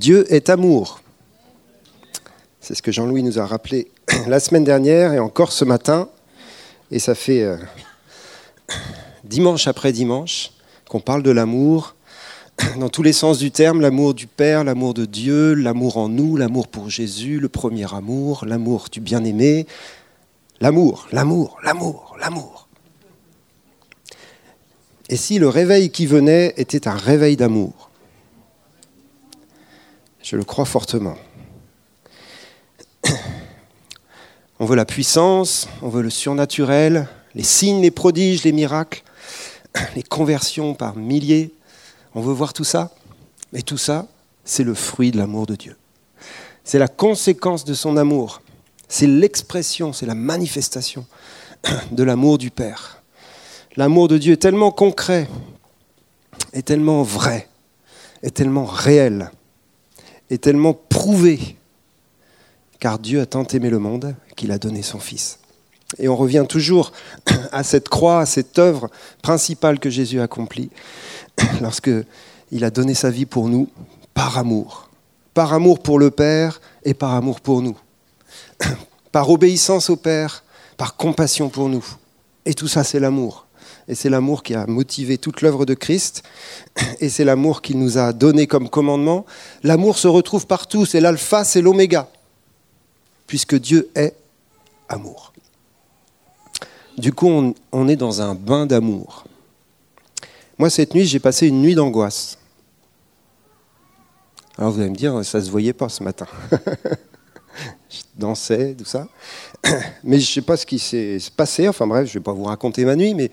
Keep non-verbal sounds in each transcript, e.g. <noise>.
Dieu est amour. C'est ce que Jean-Louis nous a rappelé <clears throat> la semaine dernière et encore ce matin. Et ça fait euh, <clears throat> dimanche après dimanche qu'on parle de l'amour <clears throat> dans tous les sens du terme, l'amour du Père, l'amour de Dieu, l'amour en nous, l'amour pour Jésus, le premier amour, l'amour du bien-aimé, l'amour, l'amour, l'amour, l'amour. Et si le réveil qui venait était un réveil d'amour Je le crois fortement. On veut la puissance, on veut le surnaturel, les signes, les prodiges, les miracles, les conversions par milliers, on veut voir tout ça Mais tout ça, c'est le fruit de l'amour de Dieu. C'est la conséquence de son amour. C'est l'expression, c'est la manifestation de l'amour du Père. L'amour de Dieu est tellement concret, est tellement vrai, est tellement réel, est tellement prouvé, car Dieu a tant aimé le monde qu'il a donné son Fils. Et on revient toujours <clears throat> à cette croix, à cette œuvre principale que Jésus a accomplie, <clears throat> lorsqu'il a donné sa vie pour nous, par amour. Par amour pour le Père et par amour pour nous. <clears throat> Par obéissance au Père, par compassion pour nous. Et tout ça, c'est l'amour. Et c'est l'amour qui a motivé toute l'œuvre de Christ. Et c'est l'amour qu'il nous a donné comme commandement. L'amour se retrouve partout. C'est l'alpha, c'est l'oméga. Puisque Dieu est amour. Du coup, on, est dans un bain d'amour. Moi, cette nuit, j'ai passé une nuit d'angoisse. Alors vous allez me dire, ça ne se voyait pas ce matin. <laughs> je dansais, tout ça. Mais je ne sais pas ce qui s'est passé. Enfin bref, je ne vais pas vous raconter ma nuit, mais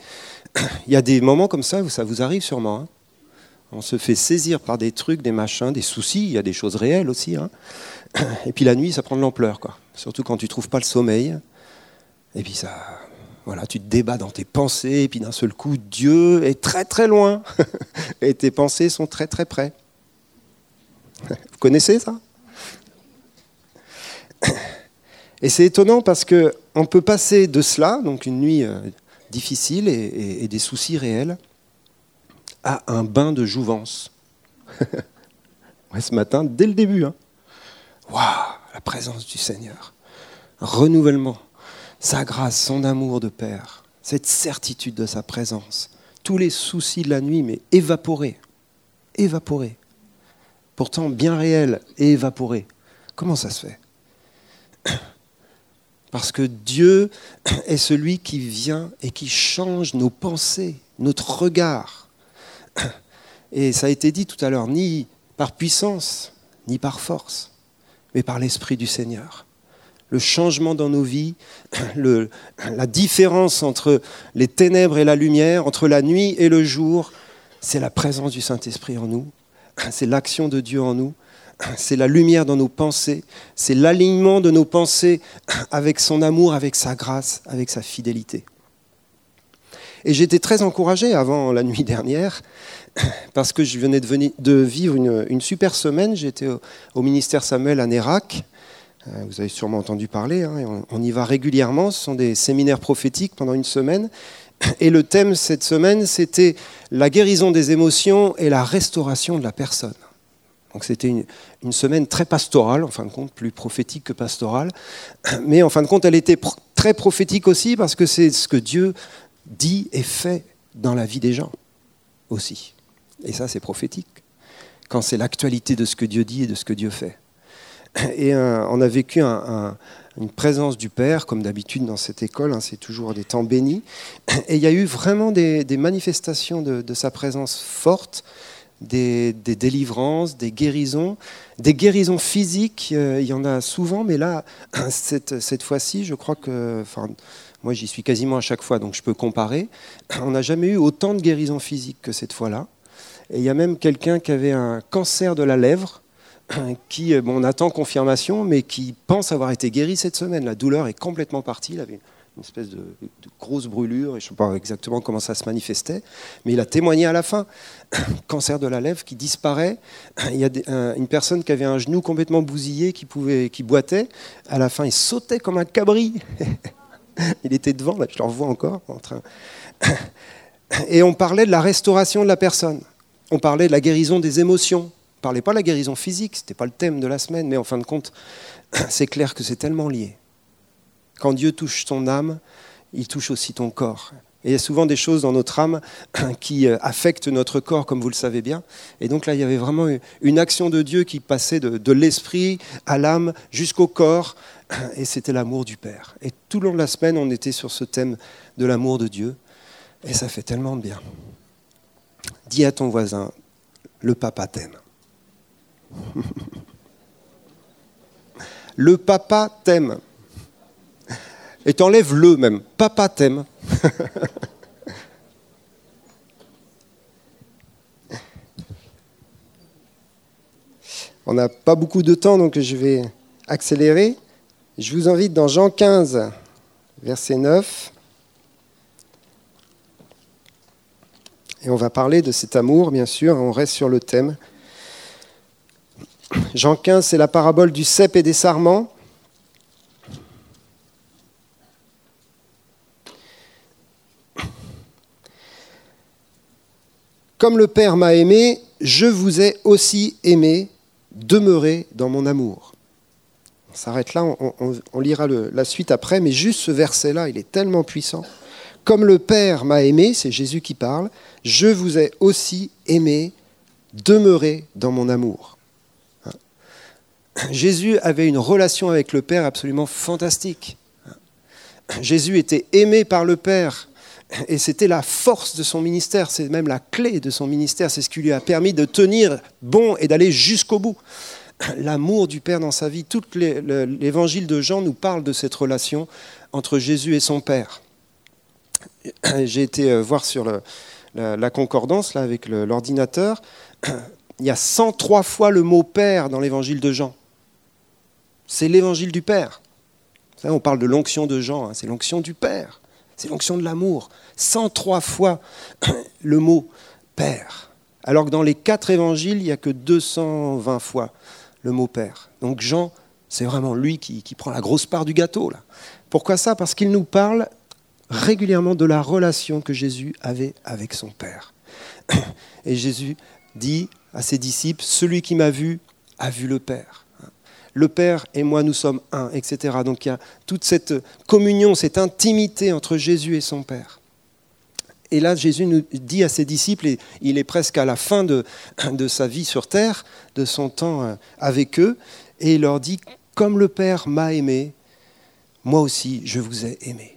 il y a des moments comme ça où ça vous arrive sûrement. Hein. On se fait saisir par des trucs, des machins, des soucis. Il y a des choses réelles aussi. Hein. Et puis la nuit, ça prend de l'ampleur. Surtout quand tu trouves pas le sommeil. Et puis ça, voilà, tu te débats dans tes pensées, et puis d'un seul coup, Dieu est très très loin, <laughs> et tes pensées sont très très près. Vous connaissez ça? Et c'est étonnant parce que on peut passer de cela, donc une nuit difficile et, des soucis réels, à un bain de jouvence. <laughs> ce matin, dès le début, hein. waouh, la présence du Seigneur, renouvellement sa grâce, son amour de Père, cette certitude de sa présence, tous les soucis de la nuit, mais évaporés, évaporés. Pourtant bien réels et évaporés. Comment ça se fait? Parce que Dieu <clears throat> est celui qui vient et qui change nos pensées, notre regard. <clears throat> Et ça a été dit tout à l'heure, ni par puissance, ni par force, mais par l'Esprit du Seigneur. Le changement dans nos vies, <clears throat> la différence entre les ténèbres et la lumière, entre la nuit et le jour, c'est la présence du Saint-Esprit en nous, c'est l'action de Dieu en nous, c'est la lumière dans nos pensées, c'est l'alignement de nos pensées avec son amour, avec sa grâce, avec sa fidélité. Et j'étais très encouragé avant la nuit dernière, parce que je venais de, vivre une, super semaine. J'étais au, ministère Samuel à Nérac, euh, vous avez sûrement entendu parler, hein, on, y va régulièrement, ce sont des séminaires prophétiques pendant une semaine. Et le thème cette semaine, c'était la guérison des émotions et la restauration de la personne. Donc c'était une, semaine très pastorale, en fin de compte, plus prophétique que pastorale. <clears throat> Mais en fin de compte, elle était très prophétique aussi parce que c'est ce que Dieu dit et fait dans la vie des gens aussi. Et ça, c'est prophétique. Quand c'est l'actualité de ce que Dieu dit et de ce que Dieu fait. <clears throat> Et euh, on a vécu une présence du Père, comme d'habitude dans cette école, hein, c'est toujours des temps bénis. <clears throat> Et il y a eu vraiment des, manifestations de, sa présence forte, des, délivrances, des guérisons, des guérisons physiques, euh, il y en a souvent, mais là, <clears throat> cette, fois-ci, je crois que... Enfin, moi, j'y suis quasiment à chaque fois, donc je peux comparer. <clears throat> On n'a jamais eu autant de guérisons physiques que cette fois-là. Et il y a même quelqu'un qui avait un cancer de la lèvre, <clears throat> qui, euh, bon, on attend confirmation, mais qui pense avoir été guéri cette semaine. La douleur est complètement partie. Il avait une espèce de, grosse brûlure, et je ne sais pas exactement comment ça se manifestait, mais il a témoigné à la fin. <coughs> Cancer de la lèvre qui disparaît. <coughs> Il y a une personne qui avait un genou complètement bousillé, qui, pouvait, qui boitait. À la fin, il sautait comme un cabri. <laughs> il était devant, je le revois encore en train. <coughs> Et on parlait de la restauration de la personne. On parlait de la guérison des émotions ne parlait pas de la guérison physique, ce n'était pas le thème de la semaine, mais en fin de compte, c'est clair que c'est tellement lié. Quand Dieu touche ton âme, il touche aussi ton corps. Et il y a souvent des choses dans notre âme <clears throat> qui euh, affectent notre corps, comme vous le savez bien. Et donc là, il y avait vraiment une action de Dieu qui passait de, l'esprit à l'âme jusqu'au corps. <clears throat> Et c'était l'amour du Père. Et tout le long de la semaine, on était sur ce thème de l'amour de Dieu. Et ça fait tellement de bien. Dis à ton voisin, le papa t'aime. <laughs> le papa t'aime. Et t'enlèves le même. Papa t'aime. <laughs> On n'a pas beaucoup de temps, donc je vais accélérer. Je vous invite dans Jean 15, verset 9. Et on va parler de cet amour, bien sûr, on reste sur le thème. Jean 15, c'est la parabole du cep et des sarments. Comme le Père m'a aimé, je vous ai aussi aimé, demeurez dans mon amour. On s'arrête là, on, lira la suite après, mais juste ce verset-là, il est tellement puissant. Comme le Père m'a aimé, c'est Jésus qui parle, je vous ai aussi aimé, demeurez dans mon amour. Hein? Jésus avait une relation avec le Père absolument fantastique. Hein? Jésus était aimé par le Père. Et c'était la force de son ministère, c'est même la clé de son ministère, c'est ce qui lui a permis de tenir bon et d'aller jusqu'au bout. L'amour du Père dans sa vie, tout l'évangile de Jean nous parle de cette relation entre Jésus et son Père. J'ai été euh, voir sur la, concordance là, avec l'ordinateur, il y a 103 fois le mot Père dans l'évangile de Jean. C'est l'évangile du Père. On parle de l'onction de Jean, hein, c'est l'onction du Père. C'est l'onction de l'amour. 103 fois <clears throat> le mot Père. Alors que dans les quatre évangiles, il n'y a que 220 fois le mot Père. Donc Jean, c'est vraiment lui qui, prend la grosse part du gâteau. Pourquoi ça? Parce qu'il nous parle régulièrement de la relation que Jésus avait avec son Père. <clears throat> Et Jésus dit à ses disciples, Celui qui m'a vu a vu le Père le Père et moi, nous sommes un, etc. Donc il y a toute cette communion, cette intimité entre Jésus et son Père. Et là, Jésus nous dit à ses disciples, et il est presque à la fin de, sa vie sur terre, de son temps euh, avec eux, et il leur dit, comme le Père m'a aimé, moi aussi, je vous ai aimé.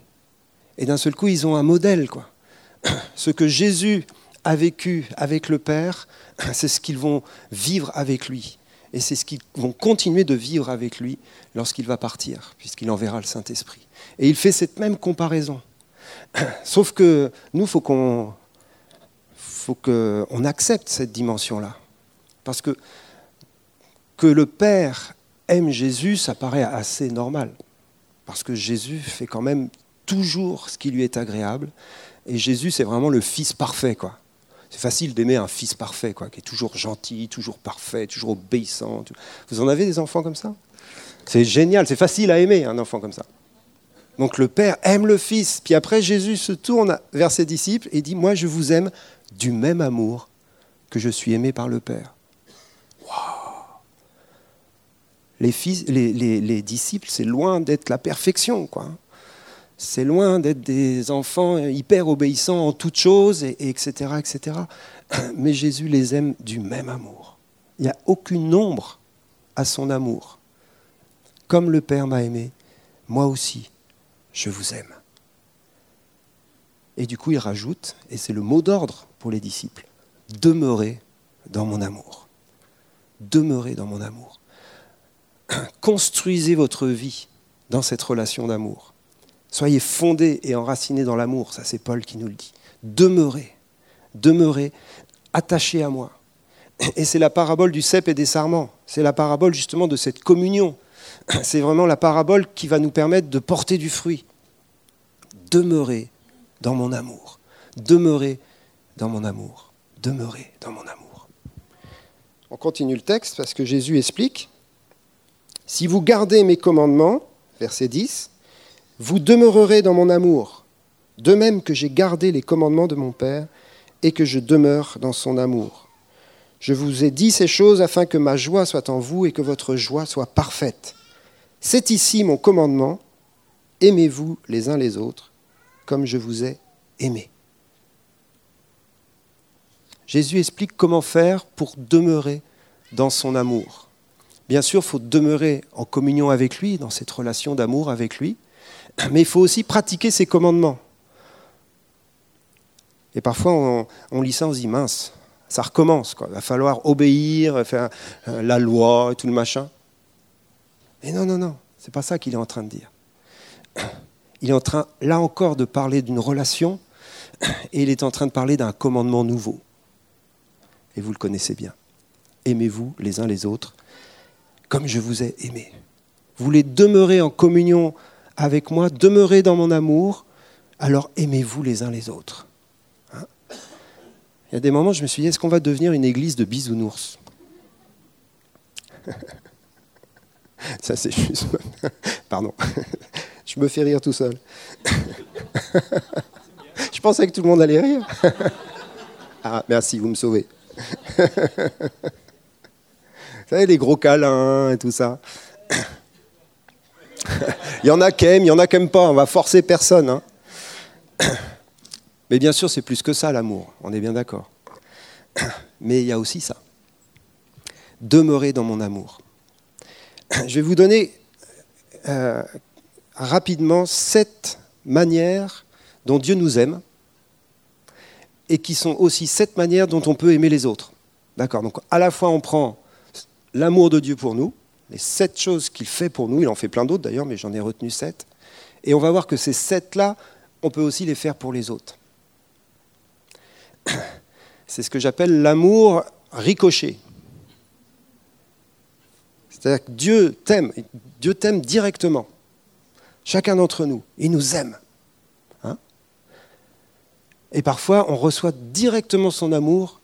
Et d'un seul coup, ils ont un modèle, quoi. <clears throat> Ce que Jésus a vécu avec le Père, <clears throat> c'est ce qu'ils vont vivre avec lui. Et c'est ce qu'ils vont continuer de vivre avec lui lorsqu'il va partir, puisqu'il enverra le Saint-Esprit. Et il fait cette même comparaison. <clears throat> Sauf que nous, il faut qu'on accepte cette dimension-là. Parce que que le Père aime Jésus, ça paraît assez normal. Parce que Jésus fait quand même toujours ce qui lui est agréable. Et Jésus, c'est vraiment le Fils parfait. quoi. C'est facile d'aimer un fils parfait, quoi, qui est toujours gentil, toujours parfait, toujours obéissant. Vous en avez des enfants comme ça? C'est génial, c'est facile à aimer un enfant comme ça. Donc le Père aime le Fils. Puis après, Jésus se tourne vers ses disciples et dit, moi je vous aime du même amour que je suis aimé par le Père. Les, fils, les, les disciples, c'est loin d'être la perfection. quoi c'est loin d'être des enfants hyper obéissants en toutes choses, et, etc., etc. <clears throat> Mais Jésus les aime du même amour. Il n'y a aucune ombre à son amour. Comme le Père m'a aimé, moi aussi, je vous aime. Et du coup, il rajoute, et c'est le mot d'ordre pour les disciples, demeurez dans mon amour. Demeurez dans mon amour. <clears throat> Construisez votre vie dans cette relation d'amour. Soyez fondés et enracinés dans l'amour, ça c'est Paul qui nous le dit. Demeurez, demeurez attachés à moi. Et c'est la parabole du cep et des sarments. C'est la parabole justement de cette communion. C'est vraiment la parabole qui va nous permettre de porter du fruit. Demeurez dans mon amour. Demeurez dans mon amour. Demeurez dans mon amour. On continue le texte parce que Jésus explique. Si vous gardez mes commandements, verset 10, vous demeurerez dans mon amour, de même que j'ai gardé les commandements de mon Père et que je demeure dans son amour. Je vous ai dit ces choses afin que ma joie soit en vous et que votre joie soit parfaite. C'est ici mon commandement. Aimez-vous les uns les autres comme je vous ai aimé. Jésus explique comment faire pour demeurer dans son amour. Bien sûr, il faut demeurer en communion avec lui, dans cette relation d'amour avec lui, mais il faut aussi pratiquer ses commandements. Et parfois, on, lit ça, on se dit, mince, ça recommence. Quoi. Il va falloir obéir, faire euh, la loi tout le machin. Mais non, non, non, c'est pas ça qu'il est en train de dire. Il est en train, là encore, de parler d'une relation et il est en train de parler d'un commandement nouveau. Et vous le connaissez bien. Aimez-vous les uns les autres comme je vous ai aimé. Vous voulez demeurer en communion avec moi, demeurer dans mon amour, alors aimez-vous les uns les autres. Hein Il y a des moments, je me suis dit, est-ce qu'on va devenir une église de bisounours <laughs> Ça, c'est juste. <laughs> Pardon. <laughs> Je me fais rire tout seul. Je pensais que tout le monde allait rire. Ah, merci, vous me sauvez. Vous savez, les gros câlins et tout ça. <laughs> il y en a qui aiment, il y en a qui n'aiment pas. On va forcer personne. Hein. <coughs> Mais bien sûr, c'est plus que ça, l'amour. On est bien d'accord. <coughs> Mais il y a aussi ça. Demeurer dans mon amour. <coughs> Je vais vous donner euh, rapidement sept manières dont Dieu nous aime et qui sont aussi sept manières dont on peut aimer les autres. D'accord Donc à la fois on prend l'amour de Dieu pour nous, les sept choses qu'il fait pour nous, il en fait plein d'autres d'ailleurs, mais j'en ai retenu sept, et on va voir que ces sept-là, on peut aussi les faire pour les autres. <clears throat> C'est ce que j'appelle l'amour ricochet. C'est-à-dire que Dieu t'aime, Dieu t'aime directement. Chacun d'entre nous, il nous aime. Hein? Et parfois, on reçoit directement son amour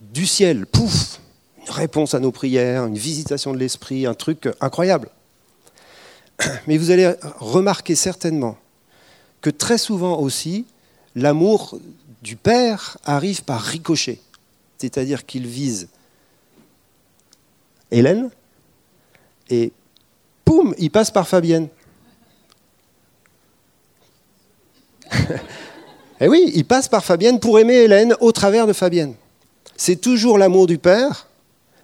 du ciel. Pouf réponse à nos prières, une visitation de l'esprit, un truc incroyable. <clears throat> Mais vous allez remarquer certainement que très souvent aussi, l'amour du Père arrive par ricochet. C'est-à-dire qu'il vise Hélène et poum, il passe par Fabienne. <laughs> Eh oui, il passe par Fabienne pour aimer Hélène au travers de Fabienne. C'est toujours l'amour du Père,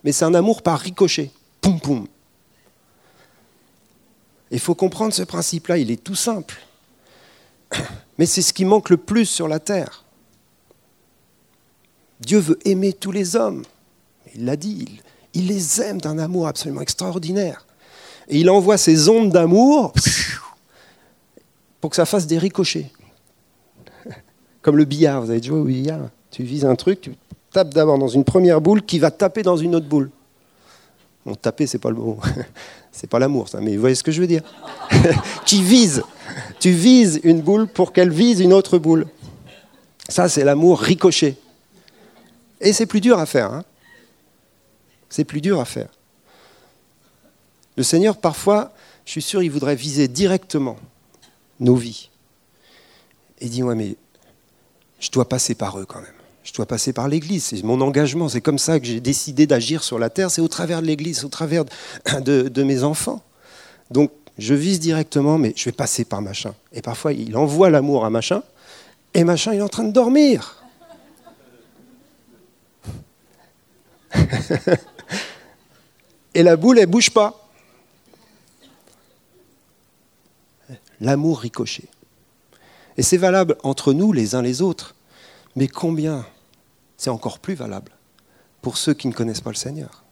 mais c'est un amour par ricochet. Poum, poum. Il faut comprendre ce principe-là, il est tout simple. <coughs> Mais c'est ce qui manque le plus sur la terre. Dieu veut aimer tous les hommes. Il l'a dit, il les aime d'un amour absolument extraordinaire. Et il envoie ces ondes d'amour pour que ça fasse des ricochets. <laughs> Comme le billard, vous avez joué au billard Tu vises un truc, tu tapes d'abord dans une première boule qui va taper dans une autre boule. Bon, taper, c'est pas le mot. <laughs> C'est pas l'amour, ça, mais vous voyez ce que je veux dire. <laughs> qui vise. Tu vises une boule pour qu'elle vise une autre boule. Ça, c'est l'amour ricochet. Et c'est plus dur à faire. Hein. c'est plus dur à faire. Le Seigneur, parfois, je suis sûr, il voudrait viser directement nos vies. Et dit, ouais, mais je dois passer par eux quand même. Je dois passer par l'Église. C'est mon engagement. C'est comme ça que j'ai décidé d'agir sur la terre. C'est au travers de l'Église, au travers de, mes enfants. Donc, je vise directement, mais je vais passer par machin. Et parfois, il envoie l'amour à machin, et machin, il est en train de dormir. <laughs> et la boule, elle bouge pas. L'amour ricochet. Et c'est valable entre nous les uns les autres. Mais combien c'est encore plus valable pour ceux qui ne connaissent pas le Seigneur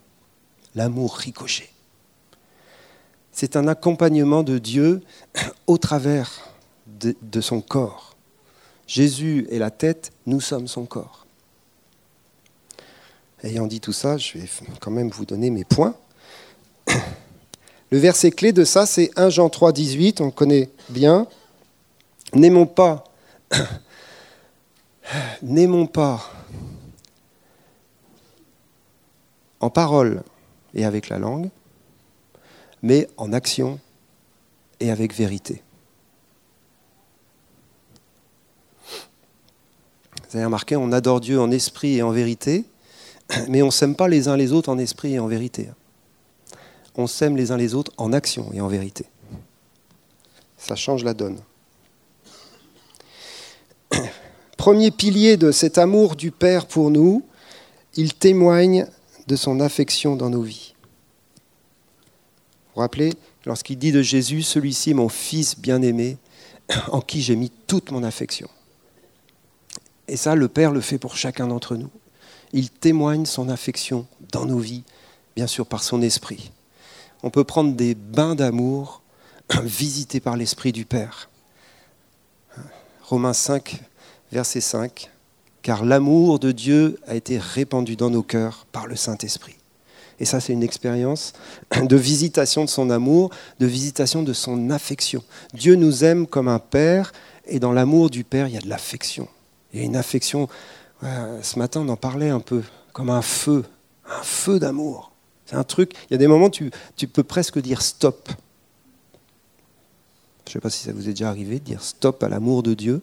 L'amour ricochet. C'est un accompagnement de Dieu <clears throat> au travers de, son corps. Jésus est la tête, nous sommes son corps. Ayant dit tout ça, je vais quand même vous donner mes points. <clears throat> Le verset clé de ça, c'est 1 Jean 3, 18, on connaît bien. N'aimons pas, <clears throat> n'aimons pas en parole et avec la langue, mais en action et avec vérité. Vous avez remarqué, on adore Dieu en esprit et en vérité. <clears throat> Mais on ne s'aime pas les uns les autres en esprit et en vérité. On s'aime les uns les autres en action et en vérité. Ça change la donne. <clears throat> Premier pilier de cet amour du Père pour nous, il témoigne de son affection dans nos vies. Vous vous rappelez, lorsqu'il dit de Jésus, celui-ci est mon Fils bien-aimé, en qui j'ai mis toute mon affection. Et ça, le Père le fait pour chacun d'entre nous. Il témoigne son affection dans nos vies, bien sûr par son esprit. On peut prendre des bains d'amour <clears throat> visités par l'esprit du Père. Romains 5, verset 5. Car l'amour de Dieu a été répandu dans nos cœurs par le Saint-Esprit. Et ça, c'est une expérience de visitation de son amour, de visitation de son affection. Dieu nous aime comme un Père, et dans l'amour du Père, il y a de l'affection. Il y a une affection, ce matin on en parlait un peu, comme un feu, un feu d'amour. C'est un truc, il y a des moments tu, tu peux presque dire stop. Je ne sais pas si ça vous est déjà arrivé de dire stop à l'amour de Dieu,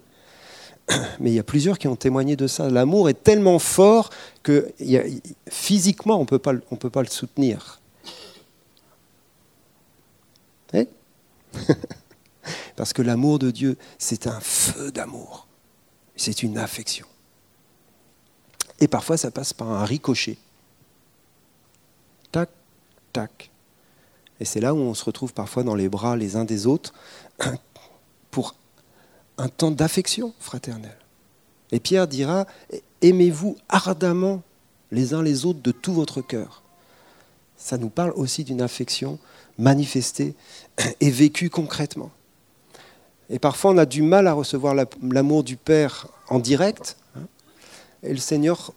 mais il y a plusieurs qui ont témoigné de ça. L'amour est tellement fort que physiquement, on ne peut pas le soutenir. Eh <laughs> Parce que l'amour de Dieu, c'est un feu d'amour. C'est une affection. Et parfois, ça passe par un ricochet. Tac, tac. Et c'est là où on se retrouve parfois dans les bras les uns des autres <clears throat> pour un temps d'affection fraternelle. Et Pierre dira, aimez-vous ardemment les uns les autres de tout votre cœur. Ça nous parle aussi d'une affection manifestée et vécue concrètement. Et parfois, on a du mal à recevoir l'amour du Père en direct. Hein. Et le Seigneur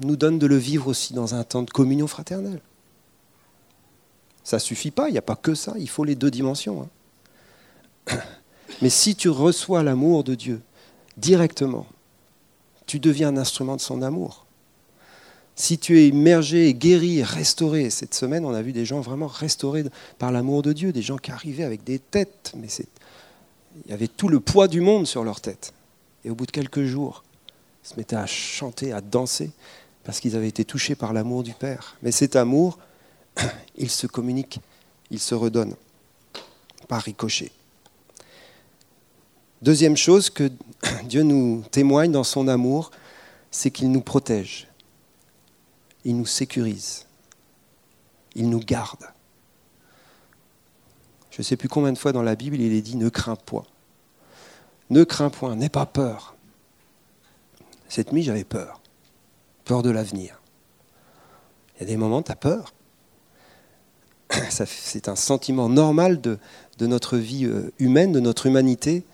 nous donne de le vivre aussi dans un temps de communion fraternelle. Ça ne suffit pas, il n'y a pas que ça, il faut les deux dimensions. Mais si tu reçois l'amour de Dieu directement, tu deviens un instrument de son amour. Si tu es immergé, guéri, restauré, cette semaine, on a vu des gens vraiment restaurés par l'amour de Dieu, des gens qui arrivaient avec des têtes, mais il y avait tout le poids du monde sur leur tête. Et au bout de quelques jours, ils se mettaient à chanter, à danser, parce qu'ils avaient été touchés par l'amour du Père. Mais cet amour, <clears throat> il se communique, il se redonne par ricochet. Deuxième chose que <coughs> Dieu nous témoigne dans son amour, c'est qu'il nous protège, il nous sécurise, il nous garde. Je ne sais plus combien de fois dans la Bible il est dit ne crains point. Ne crains point, n'aie pas peur. Cette nuit, j'avais peur. Peur de l'avenir. Il y a des moments, tu as peur. <coughs> C'est un sentiment normal de, notre vie euh, humaine, de notre humanité.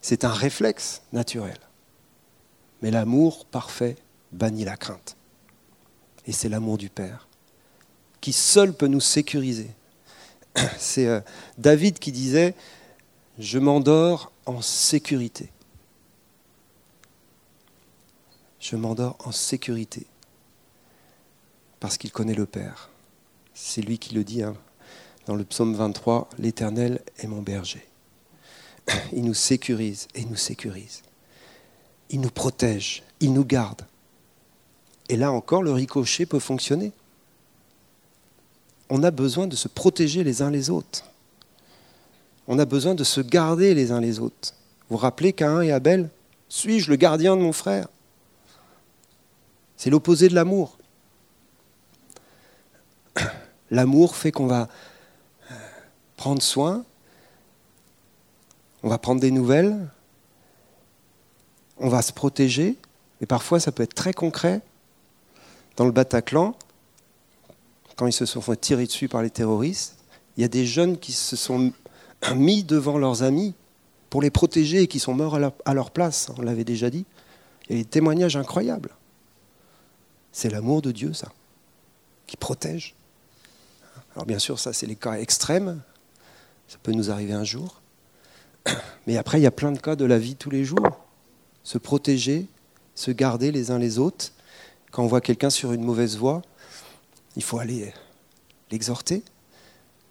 C'est un réflexe naturel. Mais l'amour parfait bannit la crainte. Et c'est l'amour du Père qui seul peut nous sécuriser. <clears throat> C'est euh, David qui disait, je m'endors en sécurité. Je m'endors en sécurité parce qu'il connaît le Père. C'est lui qui le dit hein, dans le psaume 23, L'Éternel est mon berger. <coughs> il nous sécurise et nous sécurise. Il nous protège, il nous garde. Et là encore, le ricochet peut fonctionner. On a besoin de se protéger les uns les autres. On a besoin de se garder les uns les autres. Vous vous rappelez Cain et Abel Suis-je le gardien de mon frère? C'est l'opposé de l'amour. <coughs> L'amour fait qu'on va prendre soin, on va prendre des nouvelles, on va se protéger, et parfois ça peut être très concret. Dans le Bataclan, quand ils se sont fait tirer dessus par les terroristes, il y a des jeunes qui se sont <clears throat> mis devant leurs amis pour les protéger et qui sont morts à leur, place, on l'avait déjà dit. Il y a des témoignages incroyables. C'est l'amour de Dieu, ça, qui protège. Alors bien sûr, ça, c'est les cas extrêmes. Ça peut nous arriver un jour. <coughs> Mais après, il y a plein de cas de la vie tous les jours. Se protéger, se garder les uns les autres. Quand on voit quelqu'un sur une mauvaise voie, il faut aller l'exhorter,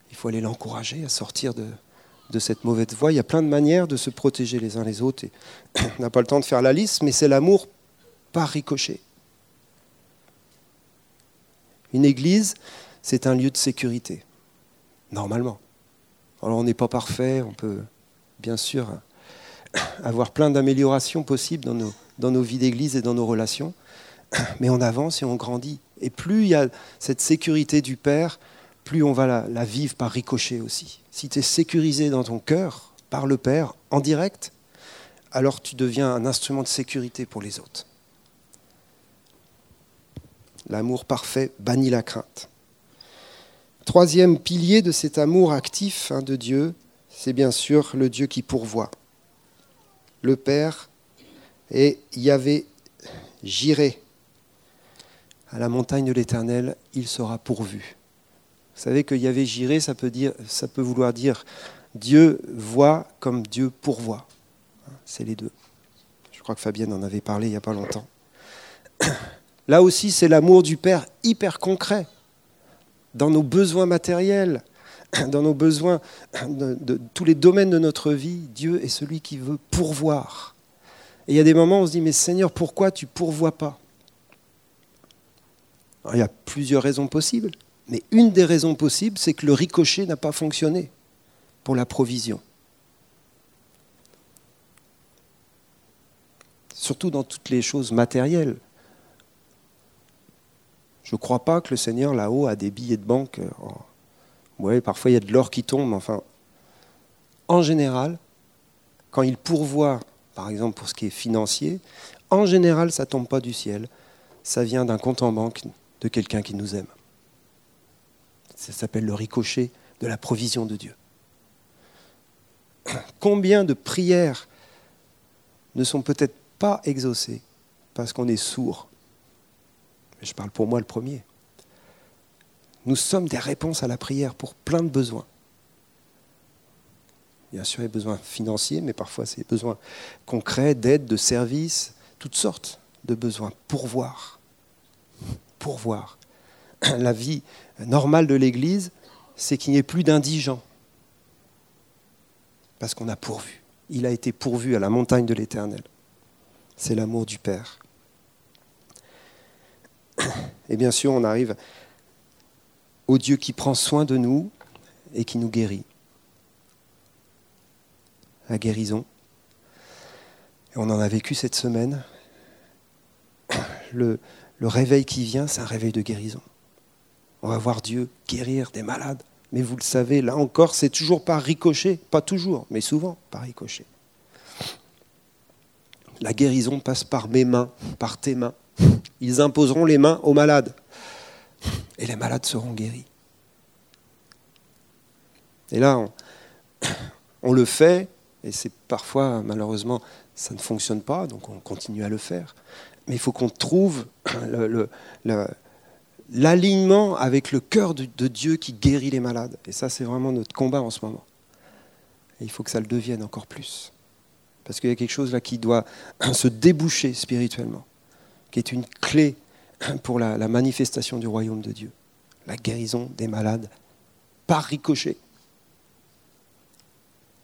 il faut aller l'encourager à sortir de, de cette mauvaise voie. Il y a plein de manières de se protéger les uns les autres. <coughs> On n'a pas le temps de faire la liste, mais c'est l'amour par ricochet. Une église, c'est un lieu de sécurité, normalement. Alors on n'est pas parfait, on peut bien sûr <coughs> avoir plein d'améliorations possibles dans nos, dans nos vies d'église et dans nos relations, <coughs> mais on avance et on grandit. Et plus il y a cette sécurité du Père, plus on va la, vivre par ricochet aussi. Si tu es sécurisé dans ton cœur par le Père, en direct, alors tu deviens un instrument de sécurité pour les autres. L'amour parfait bannit la crainte. Troisième pilier de cet amour actif hein, de Dieu, c'est bien sûr le Dieu qui pourvoit. Le Père et Yahvé Jiré. À la montagne de l'Éternel, il sera pourvu. Vous savez que Yahvé Jiré, ça peut, dire, ça peut vouloir dire Dieu voit comme Dieu pourvoit. C'est les deux. Je crois que Fabienne en avait parlé il n'y a pas longtemps. Là aussi, c'est l'amour du Père hyper concret, dans nos besoins matériels, <clears throat> dans nos besoins de, tous les domaines de notre vie. Dieu est celui qui veut pourvoir. Et il y a des moments où on se dit, mais Seigneur, pourquoi tu pourvois pas? Il y a plusieurs raisons possibles, mais une des raisons possibles, c'est que le ricochet n'a pas fonctionné pour la provision. Surtout dans toutes les choses matérielles. Je ne crois pas que le Seigneur là-haut a des billets de banque. Oui, parfois il y a de l'or qui tombe, enfin, en général, quand il pourvoit par exemple pour ce qui est financier, en général, ça ne tombe pas du ciel. Ça vient d'un compte en banque de quelqu'un qui nous aime. Ça s'appelle le ricochet de la provision de Dieu. <coughs> Combien de prières ne sont peut-être pas exaucées parce qu'on est sourd? Je parle pour moi le premier. Nous sommes des réponses à la prière pour plein de besoins. Bien sûr, a besoins financiers, mais parfois c'est des besoins concrets, d'aide, de services, toutes sortes de besoins. Pourvoir. Pourvoir. <clears throat> La vie normale de l'Église, c'est qu'il n'y ait plus d'indigents. Parce qu'on a pourvu. Il a été pourvu à la montagne de l'Éternel. C'est l'amour du Père. <clears throat> Et bien sûr, on arrive au Dieu qui prend soin de nous et qui nous guérit la guérison. Et on en a vécu cette semaine. Le, le réveil qui vient, c'est un réveil de guérison. On va voir Dieu guérir des malades. Mais vous le savez, là encore, c'est toujours par ricochet. Pas toujours, mais souvent par ricochet. La guérison passe par mes mains, par tes mains. Ils imposeront les mains aux malades. Et les malades seront guéris. Et là, on, le fait et c'est parfois, malheureusement, ça ne fonctionne pas, donc on continue à le faire. Mais il faut qu'on trouve l'alignement avec le cœur de, Dieu qui guérit les malades. Et ça, c'est vraiment notre combat en ce moment. Et il faut que ça le devienne encore plus. Parce qu'il y a quelque chose là qui doit se déboucher spirituellement, qui est une clé <clears throat> pour la, manifestation du royaume de Dieu. La guérison des malades par ricochet.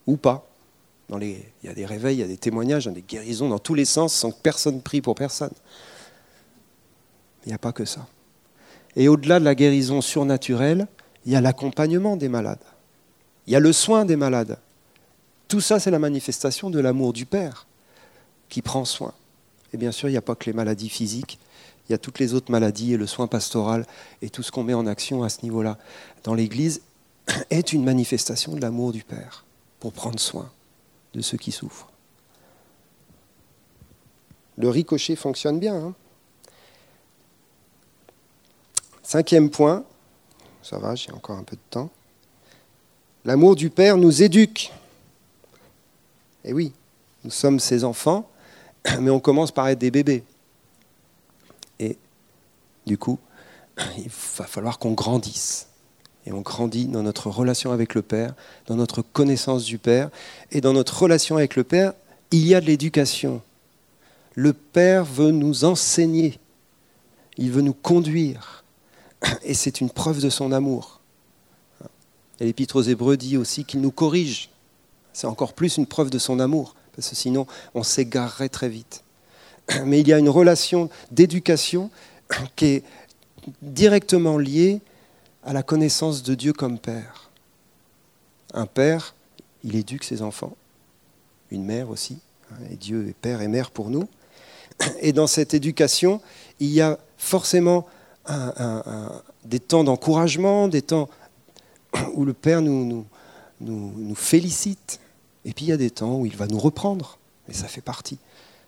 Ou pas il y a des réveils, il y a des témoignages, il y a des guérisons dans tous les sens sans que personne prie pour personne. Il n'y a pas que ça. Et au-delà de la guérison surnaturelle, il y a l'accompagnement des malades. Il y a le soin des malades. Tout ça, c'est la manifestation de l'amour du Père qui prend soin. Et bien sûr, il n'y a pas que les maladies physiques, il y a toutes les autres maladies et le soin pastoral et tout ce qu'on met en action à ce niveau-là dans l'Église <clears throat> est une manifestation de l'amour du Père pour prendre soin de ceux qui souffrent. Le ricochet fonctionne bien. Hein. Cinquième point, ça va, j'ai encore un peu de temps. L'amour du Père nous éduque. Et eh oui, nous sommes ses enfants, <clears throat> mais on commence par être des bébés. Du coup, il va falloir qu'on grandisse et on grandit dans notre relation avec le Père, dans notre connaissance du Père. Et dans notre relation avec le Père, il y a de l'éducation. Le Père veut nous enseigner, il veut nous conduire. Et c'est une preuve de son amour. Et l'Épître aux Hébreux dit aussi qu'il nous corrige. C'est encore plus une preuve de son amour, parce que sinon on s'égarerait très vite. Mais il y a une relation d'éducation qui est directement lié à la connaissance de Dieu comme Père. Un père, il éduque ses enfants, une mère aussi, hein, et Dieu est Père et Mère pour nous. Et dans cette éducation, il y a forcément des temps d'encouragement, des temps où le Père nous, nous, félicite, et puis il y a des temps où il va nous reprendre, et ça fait partie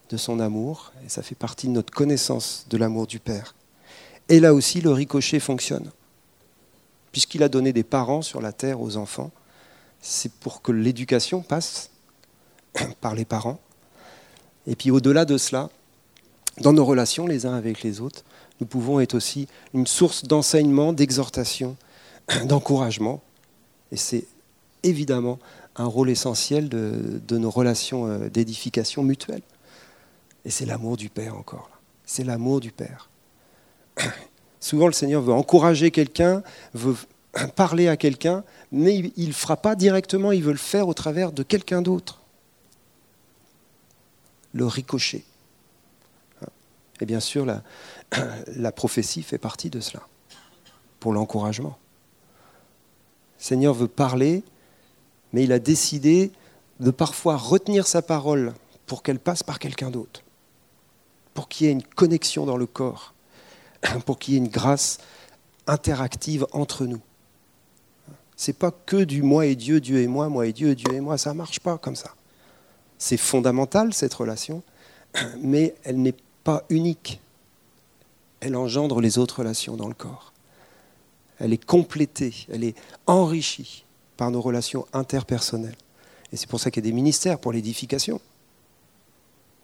de son amour, et ça fait partie de notre connaissance de l'amour du Père. Et là aussi, le ricochet fonctionne. Puisqu'il a donné des parents sur la terre aux enfants, c'est pour que l'éducation passe <clears throat> par les parents. Et puis au-delà de cela, dans nos relations les uns avec les autres, nous pouvons être aussi une source d'enseignement, d'exhortation, <clears throat> d'encouragement. Et c'est évidemment un rôle essentiel de, nos relations euh, d'édification mutuelle. Et c'est l'amour du Père encore. C'est l'amour du Père. <clears throat> Souvent, le Seigneur veut encourager quelqu'un, veut <clears throat> parler à quelqu'un, mais il ne fera pas directement, il veut le faire au travers de quelqu'un d'autre. Le ricochet. Et bien sûr, la, <clears throat> la prophétie fait partie de cela, pour l'encouragement. Le Seigneur veut parler, mais il a décidé de parfois retenir sa parole pour qu'elle passe par quelqu'un d'autre, pour qu'il y ait une connexion dans le corps, <clears throat> pour qu'il y ait une grâce interactive entre nous. C'est pas que du moi et Dieu, Dieu et moi, moi et Dieu, Dieu et moi, ça marche pas comme ça. C'est fondamental cette relation, <clears throat> mais elle n'est pas unique. Elle engendre les autres relations dans le corps. Elle est complétée, elle est enrichie par nos relations interpersonnelles. Et c'est pour ça qu'il y a des ministères pour l'édification,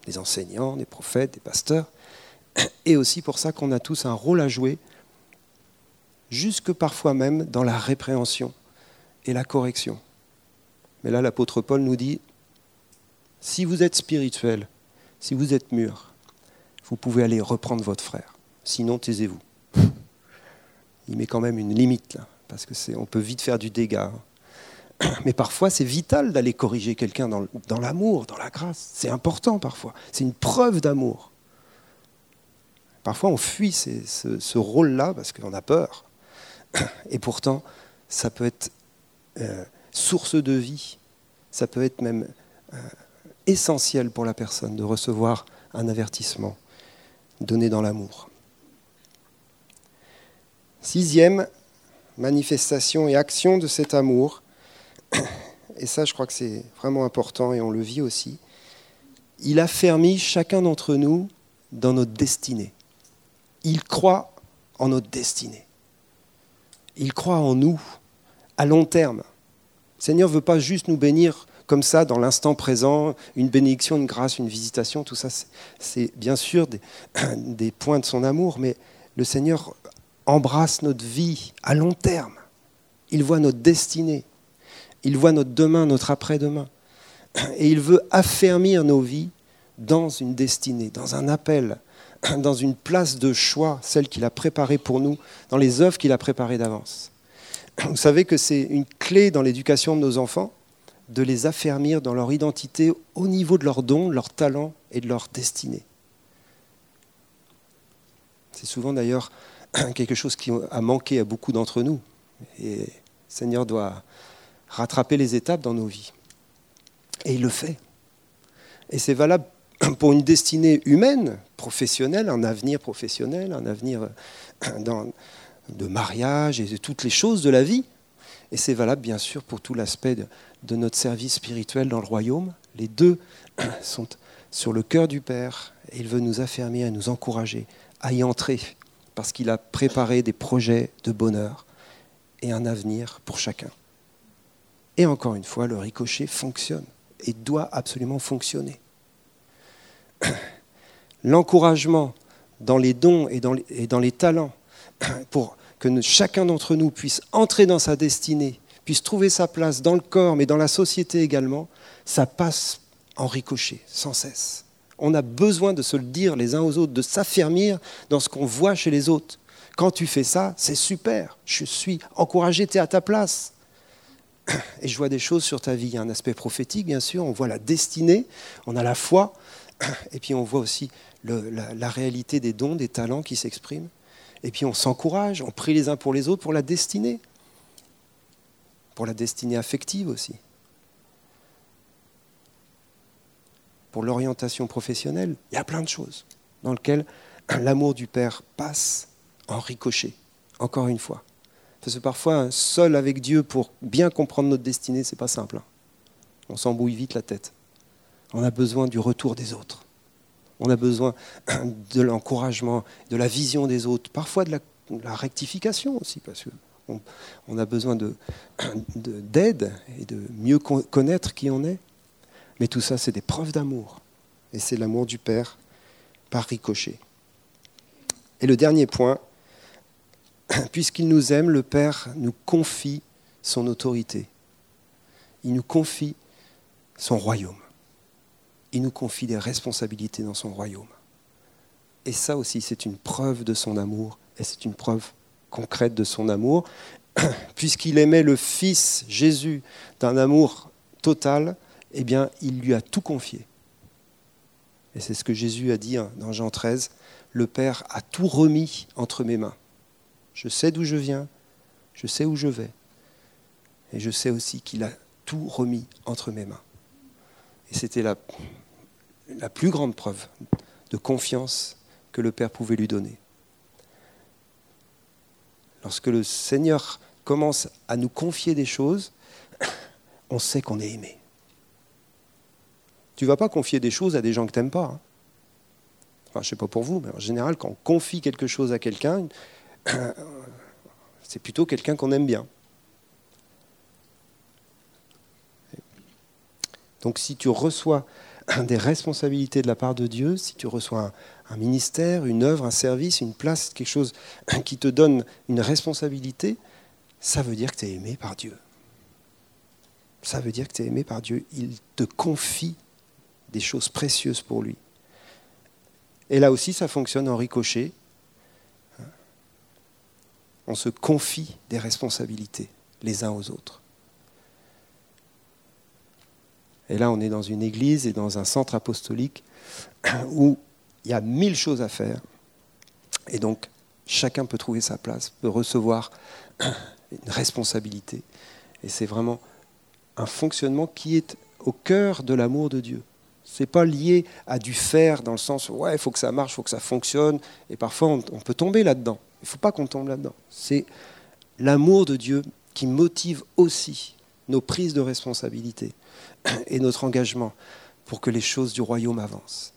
des enseignants, des prophètes, des pasteurs, et aussi pour ça qu'on a tous un rôle à jouer, jusque parfois même dans la répréhension et la correction. Mais là, l'apôtre Paul nous dit, si vous êtes spirituel, si vous êtes mûr, vous pouvez aller reprendre votre frère. Sinon, taisez-vous. Il met quand même une limite là, parce que on peut vite faire du dégât. <clears throat> Mais parfois, c'est vital d'aller corriger quelqu'un dans, l'amour, dans la grâce. C'est important parfois. C'est une preuve d'amour. Parfois, on fuit ce, rôle-là parce qu'on a peur. <clears throat> Et pourtant, ça peut être euh, source de vie. Ça peut être même euh, essentiel pour la personne de recevoir un avertissement donné dans l'amour. Sixième manifestation et action de cet amour, et ça je crois que c'est vraiment important et on le vit aussi, il a chacun d'entre nous dans notre destinée. Il croit en notre destinée. Il croit en nous à long terme. Le Seigneur ne veut pas juste nous bénir comme ça dans l'instant présent, une bénédiction, une grâce, une visitation, tout ça, c'est bien sûr <coughs> des, points de son amour, mais le Seigneur embrasse notre vie à long terme. Il voit notre destinée. Il voit notre demain, notre après-demain. Et il veut affermir nos vies dans une destinée, dans un appel, dans une place de choix, celle qu'il a préparée pour nous, dans les œuvres qu'il a préparées d'avance. Vous savez que c'est une clé dans l'éducation de nos enfants de les affermir dans leur identité au niveau de leurs dons, leurs talents et de leur destinée. C'est souvent d'ailleurs <clears throat> quelque chose qui a manqué à beaucoup d'entre nous. Et le Seigneur doit rattraper les étapes dans nos vies. Et il le fait. Et c'est valable <clears throat> pour une destinée humaine, professionnelle, un avenir professionnel, un avenir <clears throat> de mariage et de toutes les choses de la vie. Et c'est valable bien sûr pour tout l'aspect de, de, notre service spirituel dans le royaume. Les deux <clears throat> sont sur le cœur du Père et il veut nous affermir et nous encourager à y entrer parce qu'il a préparé des projets de bonheur et un avenir pour chacun. Et encore une fois, le ricochet fonctionne et doit absolument fonctionner. <clears throat> L'encouragement dans les dons et dans les, talents <clears throat> pour que chacun d'entre nous puisse entrer dans sa destinée, puisse trouver sa place dans le corps, mais dans la société également, ça passe en ricochet, sans cesse on a besoin de se le dire les uns aux autres, de s'affermir dans ce qu'on voit chez les autres. Quand tu fais ça, c'est super. Je suis encouragé, tu es à ta place. Et je vois des choses sur ta vie. Il y a un aspect prophétique, bien sûr. On voit la destinée, on a la foi, et puis on voit aussi la, réalité des dons, des talents qui s'expriment. Et puis on s'encourage, on prie les uns pour les autres pour la destinée, pour la destinée affective aussi, pour l'orientation professionnelle. Il y a plein de choses dans lesquelles l'amour du Père passe en ricochet, encore une fois. Parce que parfois, seul avec Dieu pour bien comprendre notre destinée, c'est pas simple. Hein. On s'embrouille vite la tête. On a besoin du retour des autres. On a besoin <clears throat> de l'encouragement, de la vision des autres, parfois de la, rectification aussi, parce qu'on on a besoin <clears throat> d'aide et de mieux connaître qui on est. Mais tout ça, c'est des preuves d'amour. Et c'est l'amour du Père par ricochet. Et le dernier point, <coughs> puisqu'il nous aime, le Père nous confie son autorité. Il nous confie son royaume. Il nous confie des responsabilités dans son royaume. Et ça aussi, c'est une preuve de son amour, et c'est une preuve concrète de son amour, <coughs> puisqu'il aimait le Fils Jésus d'un amour total, eh bien, il lui a tout confié. Et c'est ce que Jésus a dit hein, dans Jean 13, le Père a tout remis entre mes mains. Je sais d'où je viens, je sais où je vais, et je sais aussi qu'il a tout remis entre mes mains. Et c'était la, la plus grande preuve de confiance que le Père pouvait lui donner. Lorsque le Seigneur commence à nous confier des choses, <coughs> on sait qu'on est aimé. Tu ne vas pas confier des choses à des gens que tu n'aimes pas. Hein. Enfin, je ne sais pas pour vous, mais en général, quand on confie quelque chose à quelqu'un, c'est plutôt quelqu'un qu'on aime bien. Donc si tu reçois <coughs> des responsabilités de la part de Dieu, si tu reçois un, ministère, une œuvre, un service, une place, quelque chose <coughs> qui te donne une responsabilité, ça veut dire que tu es aimé par Dieu. Ça veut dire que tu es aimé par Dieu. Il te confie des choses précieuses pour lui. Et là aussi, ça fonctionne en ricochet. On se confie des responsabilités les uns aux autres. Et là, on est dans une église et dans un centre apostolique <clears throat> où il y a mille choses à faire. Et donc, chacun peut trouver sa place, peut recevoir <clears throat> une responsabilité. Et c'est vraiment un fonctionnement qui est au cœur de l'amour de Dieu. Ce n'est pas lié à du faire dans le sens ouais, il faut que ça marche, il faut que ça fonctionne. Et parfois, on peut tomber là-dedans. Il ne faut pas qu'on tombe là-dedans. C'est l'amour de Dieu qui motive aussi nos prises de responsabilité et notre engagement pour que les choses du royaume avancent.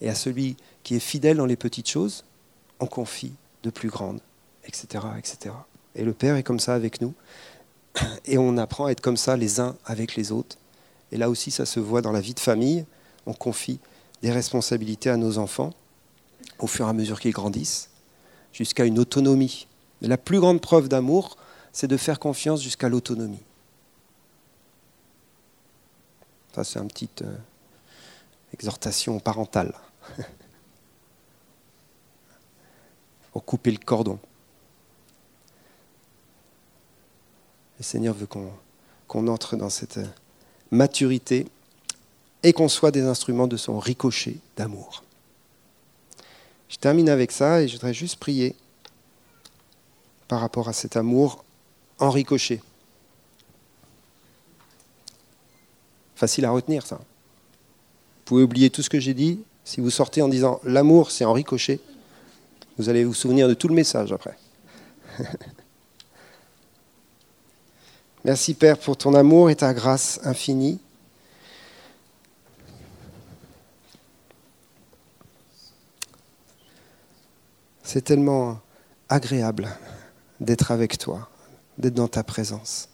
Et à celui qui est fidèle dans les petites choses, on confie de plus grandes, etc., etc. Et le Père est comme ça avec nous. Et on apprend à être comme ça les uns avec les autres. Et là aussi, ça se voit dans la vie de famille. On confie des responsabilités à nos enfants au fur et à mesure qu'ils grandissent, jusqu'à une autonomie. la plus grande preuve d'amour, c'est de faire confiance jusqu'à l'autonomie. Ça, c'est une petite euh, exhortation parentale. <laughs> Pour couper le cordon. Le Seigneur veut qu'on entre dans cette euh, maturité et qu'on soit des instruments de son ricochet d'amour. Je termine avec ça et je voudrais juste prier par rapport à cet amour en ricochet. Facile à retenir, ça. Vous pouvez oublier tout ce que j'ai dit. Si vous sortez en disant l'amour, c'est en ricochet, vous allez vous souvenir de tout le message après. <laughs> Merci Père pour ton amour et ta grâce infinie. C'est tellement agréable d'être avec toi, d'être dans ta présence.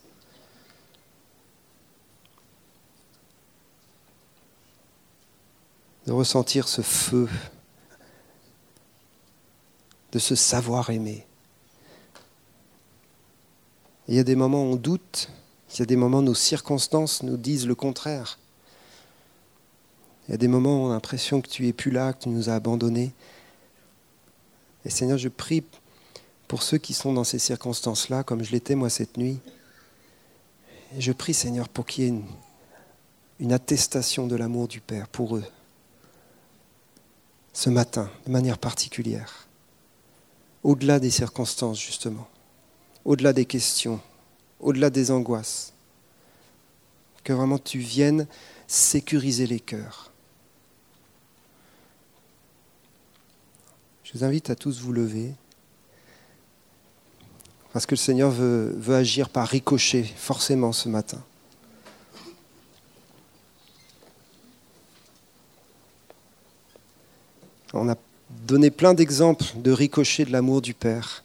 De ressentir ce feu, de se savoir aimer. Il y a des moments où on doute, il y a des moments où nos circonstances nous disent le contraire. Il y a des moments où on a l'impression que tu es plus là, que tu nous as abandonnés. Et Seigneur, je prie pour ceux qui sont dans ces circonstances-là, comme je l'étais moi cette nuit. Je prie, Seigneur, pour qu'il y ait une, une attestation de l'amour du Père pour eux, ce matin, de manière particulière. au-delà des circonstances, justement, au-delà des questions, au-delà des angoisses. Que vraiment tu viennes sécuriser les cœurs. Je vous invite à tous vous lever, parce que le Seigneur veut, agir par ricochet, forcément, ce matin. On a donné plein d'exemples de ricochets de l'amour du Père.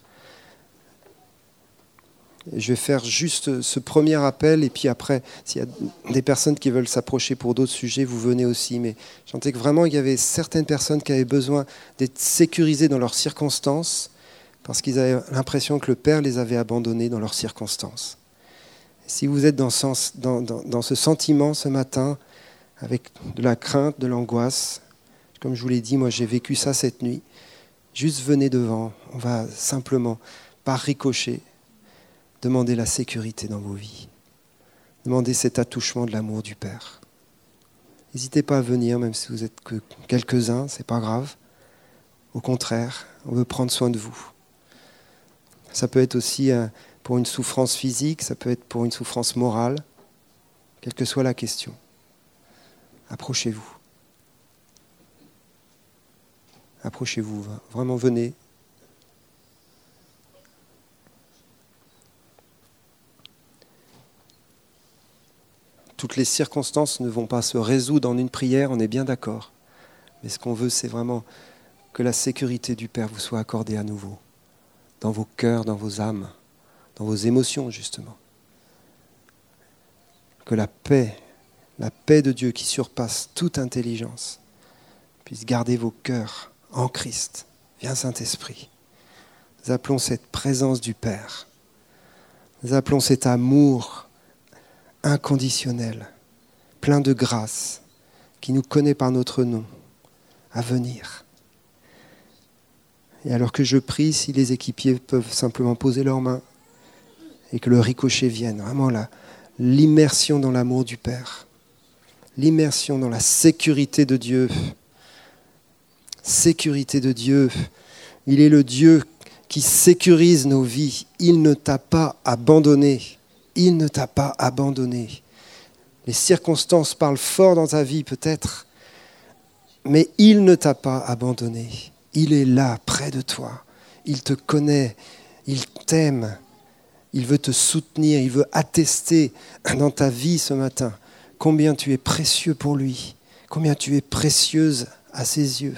Je vais faire juste ce premier appel et puis après, s'il y a des personnes qui veulent s'approcher pour d'autres sujets, vous venez aussi. Mais j'entendais que vraiment, il y avait certaines personnes qui avaient besoin d'être sécurisées dans leurs circonstances parce qu'ils avaient l'impression que le Père les avait abandonnés dans leurs circonstances. si vous êtes dans, dans ce sentiment ce matin, avec de la crainte, de l'angoisse, comme je vous l'ai dit, moi j'ai vécu ça cette nuit. Juste venez devant, on va simplement, par ricochet, demander la sécurité dans vos vies. Demander cet attouchement de l'amour du Père. N'hésitez pas à venir, même si vous êtes que quelques-uns, c'est pas grave. Au contraire, on veut prendre soin de vous. Ça peut être aussi euh, pour une souffrance physique, ça peut être pour une souffrance morale, quelle que soit la question. Approchez-vous. Approchez-vous, vraiment venez. Toutes les circonstances ne vont pas se résoudre en une prière, on est bien d'accord. Mais ce qu'on veut, c'est vraiment que la sécurité du Père vous soit accordée à nouveau, dans vos cœurs, dans vos âmes, dans vos émotions, justement. Que la paix, la paix de Dieu qui surpasse toute intelligence, puisse garder vos cœurs en Christ. Viens Saint-Esprit. Nous appelons cette présence du Père. Nous appelons cet amour inconditionnel, plein de grâce, qui nous connaît par notre nom, à venir. Et alors que je prie, si les équipiers peuvent simplement poser leurs mains et que le ricochet vienne, vraiment là, l'immersion dans l'amour du Père, l'immersion dans la sécurité de Dieu, sécurité de Dieu. Il est le Dieu qui sécurise nos vies. Il ne t'a pas abandonné. Il ne t'a pas abandonné. Les circonstances parlent fort dans ta vie peut-être, mais il ne t'a pas abandonné. Il est là, près de toi. Il te connaît. Il t'aime. Il veut te soutenir. Il veut attester dans ta vie ce matin combien tu es précieux pour lui, combien tu es précieuse à ses yeux.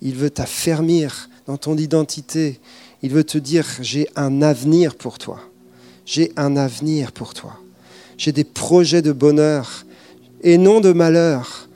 Il veut t'affermir dans ton identité. Il veut te dire, j'ai un avenir pour toi. J'ai un avenir pour toi. J'ai des projets de bonheur et non de malheur.